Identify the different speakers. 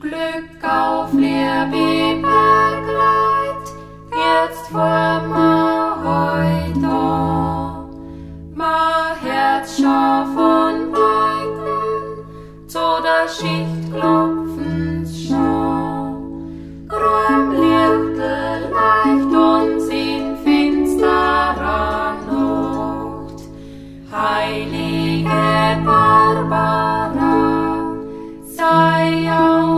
Speaker 1: Glück auf Liebe begleit, jetzt vor ma heut da. Ma Herz schau von Weiten zu der Schicht klopfens schau. Grum leicht uns in finsterer Nacht. Heilige Barbara, sei auf